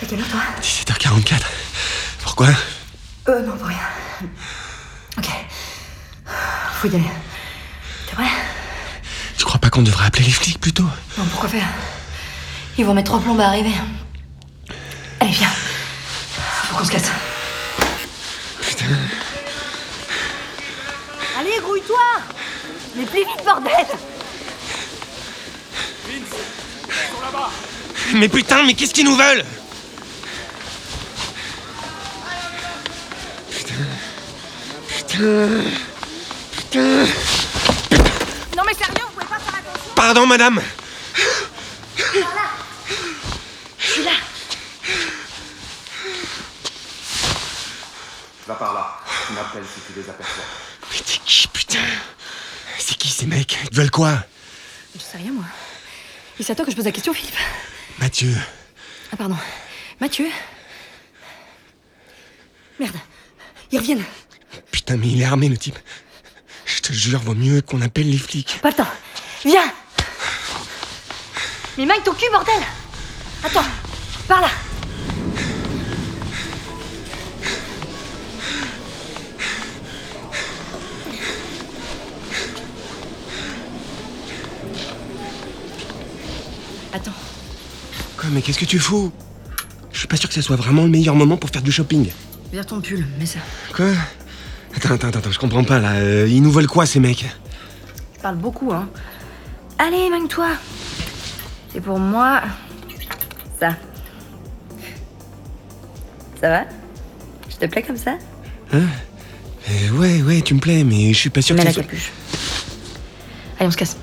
T'as quelle heure toi 17h44. Pourquoi? Euh, non, pour rien. Ok. Faut y aller. T'es prêt? Tu crois pas qu'on devrait appeler les flics plutôt? Non, pourquoi faire? Ils vont mettre trois plombes à arriver. Allez, viens. Faut qu'on se casse. Putain. Allez, grouille-toi Mais plus vite, bordel Mais putain, mais qu'est-ce qu'ils nous veulent Putain. Putain. Putain. Non mais sérieux, vous pouvez pas faire attention Pardon, madame. Je suis là Va par là. Tu m'appelles si tu les aperçois. Mais t'es qui, putain C'est qui ces mecs Ils veulent quoi Je sais rien, moi. Et c'est à toi que je pose la question, Philippe. Mathieu. Ah, pardon. Mathieu Merde. Ils reviennent. Putain, mais il est armé, le type. Je te jure, vaut mieux qu'on appelle les flics. Pas le temps. Viens Mais Mike, ton cul, bordel Attends. Par là Attends. Quoi, mais qu'est-ce que tu fous? Je suis pas sûr que ce soit vraiment le meilleur moment pour faire du shopping. Vire ton pull, mets ça. Quoi? Attends, attends, attends, je comprends pas là. Euh, ils nous veulent quoi ces mecs? Tu parles beaucoup, hein. Allez, mangue-toi. C'est pour moi. Ça. Ça va? Je te plais comme ça? Hein? Euh, Ouais, ouais, tu me plais, mais je suis pas sûr Mets que la ce soit... capuche. Allez, on se casse.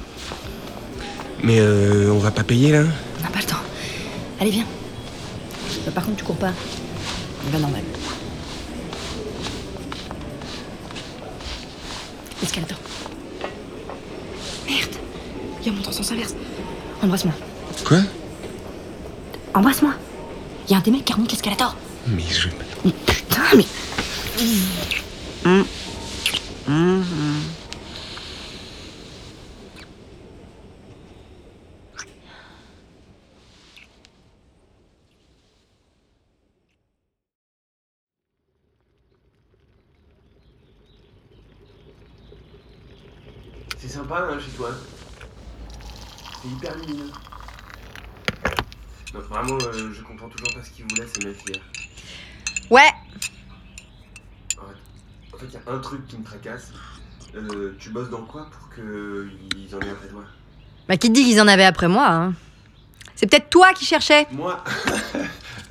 Mais euh, on va pas payer là On n'a pas le temps. Allez, viens. Bah, par contre, tu cours pas. On va normal. Escalator. Merde. Il monte en sens inverse. Embrasse-moi. Quoi? Embrasse-moi. Il y a un des mecs qui remonte l'escalator. Mais je... Putain, mais. C'est sympa hein, chez toi. C'est hyper lumineux. Non, vraiment, euh, je comprends toujours pas ce qu'ils voulaient ces mecs hier. Ouais. En fait, il y a un truc qui me tracasse. Euh, tu bosses dans quoi pour qu'ils en aient après toi? Bah, qui te dit qu'ils en avaient après moi hein? C'est peut-être toi qui cherchais. Moi?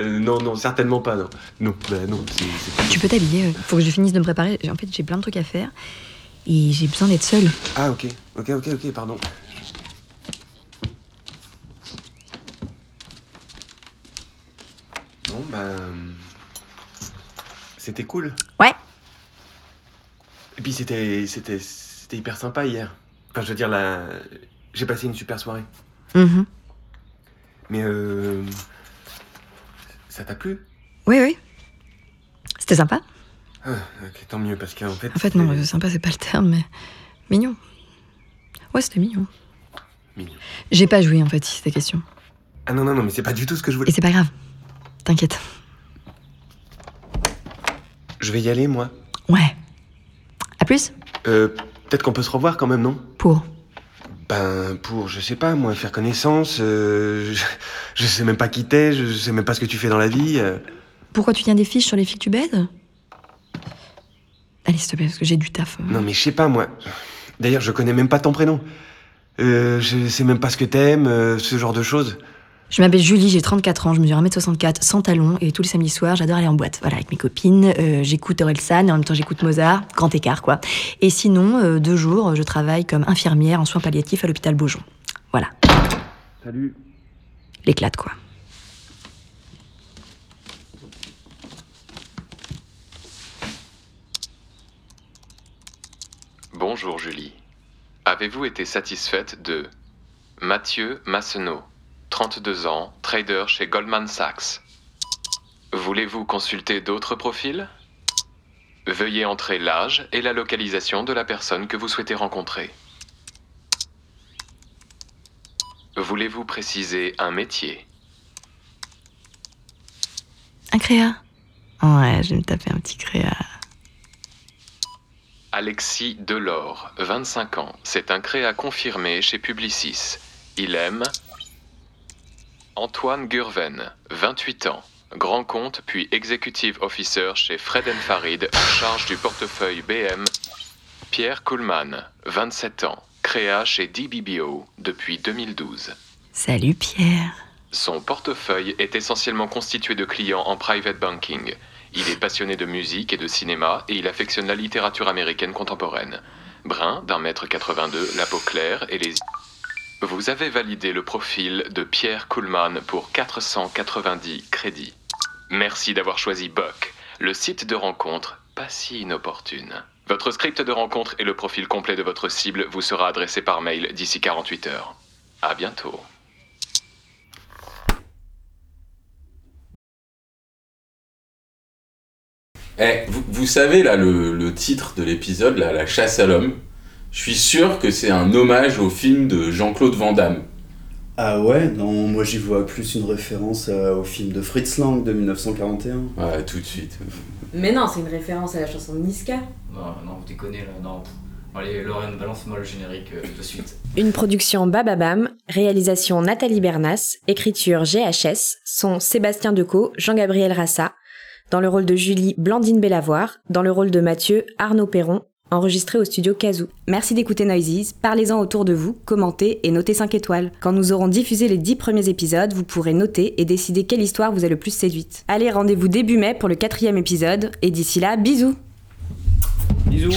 Euh, Non, non, certainement pas, non. Non, bah non, c'est. c'est- Tu peux t'habiller, euh, faut que je finisse de me préparer. En fait, j'ai plein de trucs à faire. Et j'ai besoin d'être seule. Ah, ok, ok, ok, ok, pardon. Bon, bah. euh, C'était cool. Ouais. Et puis c'était. C'était. c'était hyper sympa hier. Enfin, je veux dire, là, j'ai passé une super soirée. Mhm. Mais euh, ça t'a plu? Oui, oui. C'était sympa. Ah, Ok, tant mieux parce qu'en fait. En fait, non, sympa, c'est pas le terme, mais mignon. Ouais, c'était mignon. mignon. J'ai pas joué, en fait, si c'était question. Ah non non non, mais c'est pas du tout ce que je voulais. Et c'est pas grave. T'inquiète. Je vais y aller moi. Ouais. À plus Euh, peut-être qu'on peut se revoir quand même, non? Pour. Ben pour, je sais pas moi, faire connaissance. euh, je, je sais même pas qui t'es, je sais même pas ce que tu fais dans la vie. euh. Pourquoi tu tiens des fiches sur les filles que tu baises? S'il te plaît, parce que j'ai du taf. Non mais je sais pas moi. D'ailleurs, je connais même pas ton prénom. Euh, je sais même pas ce que t'aimes, euh, ce genre de choses. Je m'appelle Julie, j'ai 34 ans, je mesure 1m64, sans talons, et tous les samedis soirs, j'adore aller en boîte. Voilà, avec mes copines, euh, j'écoute Orelsan, et en même temps j'écoute Mozart, grand écart quoi. Et sinon, euh, deux jours, je travaille comme infirmière en soins palliatifs à l'hôpital Beaujon. Voilà, Salut. l'éclate quoi. Bonjour Julie. Avez-vous été satisfaite de Mathieu Massenot, 32 ans, trader chez Goldman Sachs Voulez-vous consulter d'autres profils? Veuillez entrer l'âge et la localisation de la personne que vous souhaitez rencontrer. Voulez-vous préciser un métier? Un créa Ouais, je vais me taper un petit créa. Alexis Delors, 25 ans. C'est un créa confirmé chez Publicis. Il aime. Antoine Gurven, 28 ans. Grand compte puis executive officer chez Fred Farid en charge du portefeuille BM. Pierre Kuhlmann, 27 ans. Créa chez DBBO depuis 2012. Salut Pierre. Son portefeuille est essentiellement constitué de clients en private banking. Il est passionné de musique et de cinéma et il affectionne la littérature américaine contemporaine. Brun, d'un mètre 82, la peau claire et les... Vous avez validé le profil de Pierre Kuhlmann pour 490 crédits. Merci d'avoir choisi Buck, le site de rencontre pas si inopportune. Votre script de rencontre et le profil complet de votre cible vous sera adressé par mail d'ici 48 heures. À bientôt. Eh, vous, vous savez, là, le, le titre de l'épisode, là, La chasse à l'homme, je suis sûr que c'est un hommage au film de Jean-Claude Van Damme. Ah ouais Non, moi j'y vois plus une référence euh, au film de Fritz Lang de 1941. Ouais, tout de suite. Mais non, c'est une référence à la chanson de Niska. Non, non, vous déconnez là, non. Allez, Lorraine, balance-moi le générique euh, de suite. Une production Bababam, réalisation Nathalie Bernas, écriture GHS, son Sébastien Decaux, Jean-Gabriel Rassa, dans le rôle de Julie, Blandine Bellavoir, dans le rôle de Mathieu, Arnaud Perron, enregistré au studio Kazoo. Merci d'écouter Noises, parlez-en autour de vous, commentez et notez 5 étoiles. Quand nous aurons diffusé les 10 premiers épisodes, vous pourrez noter et décider quelle histoire vous a le plus séduite. Allez, rendez-vous début mai pour le quatrième épisode, et d'ici là, bisous Bisous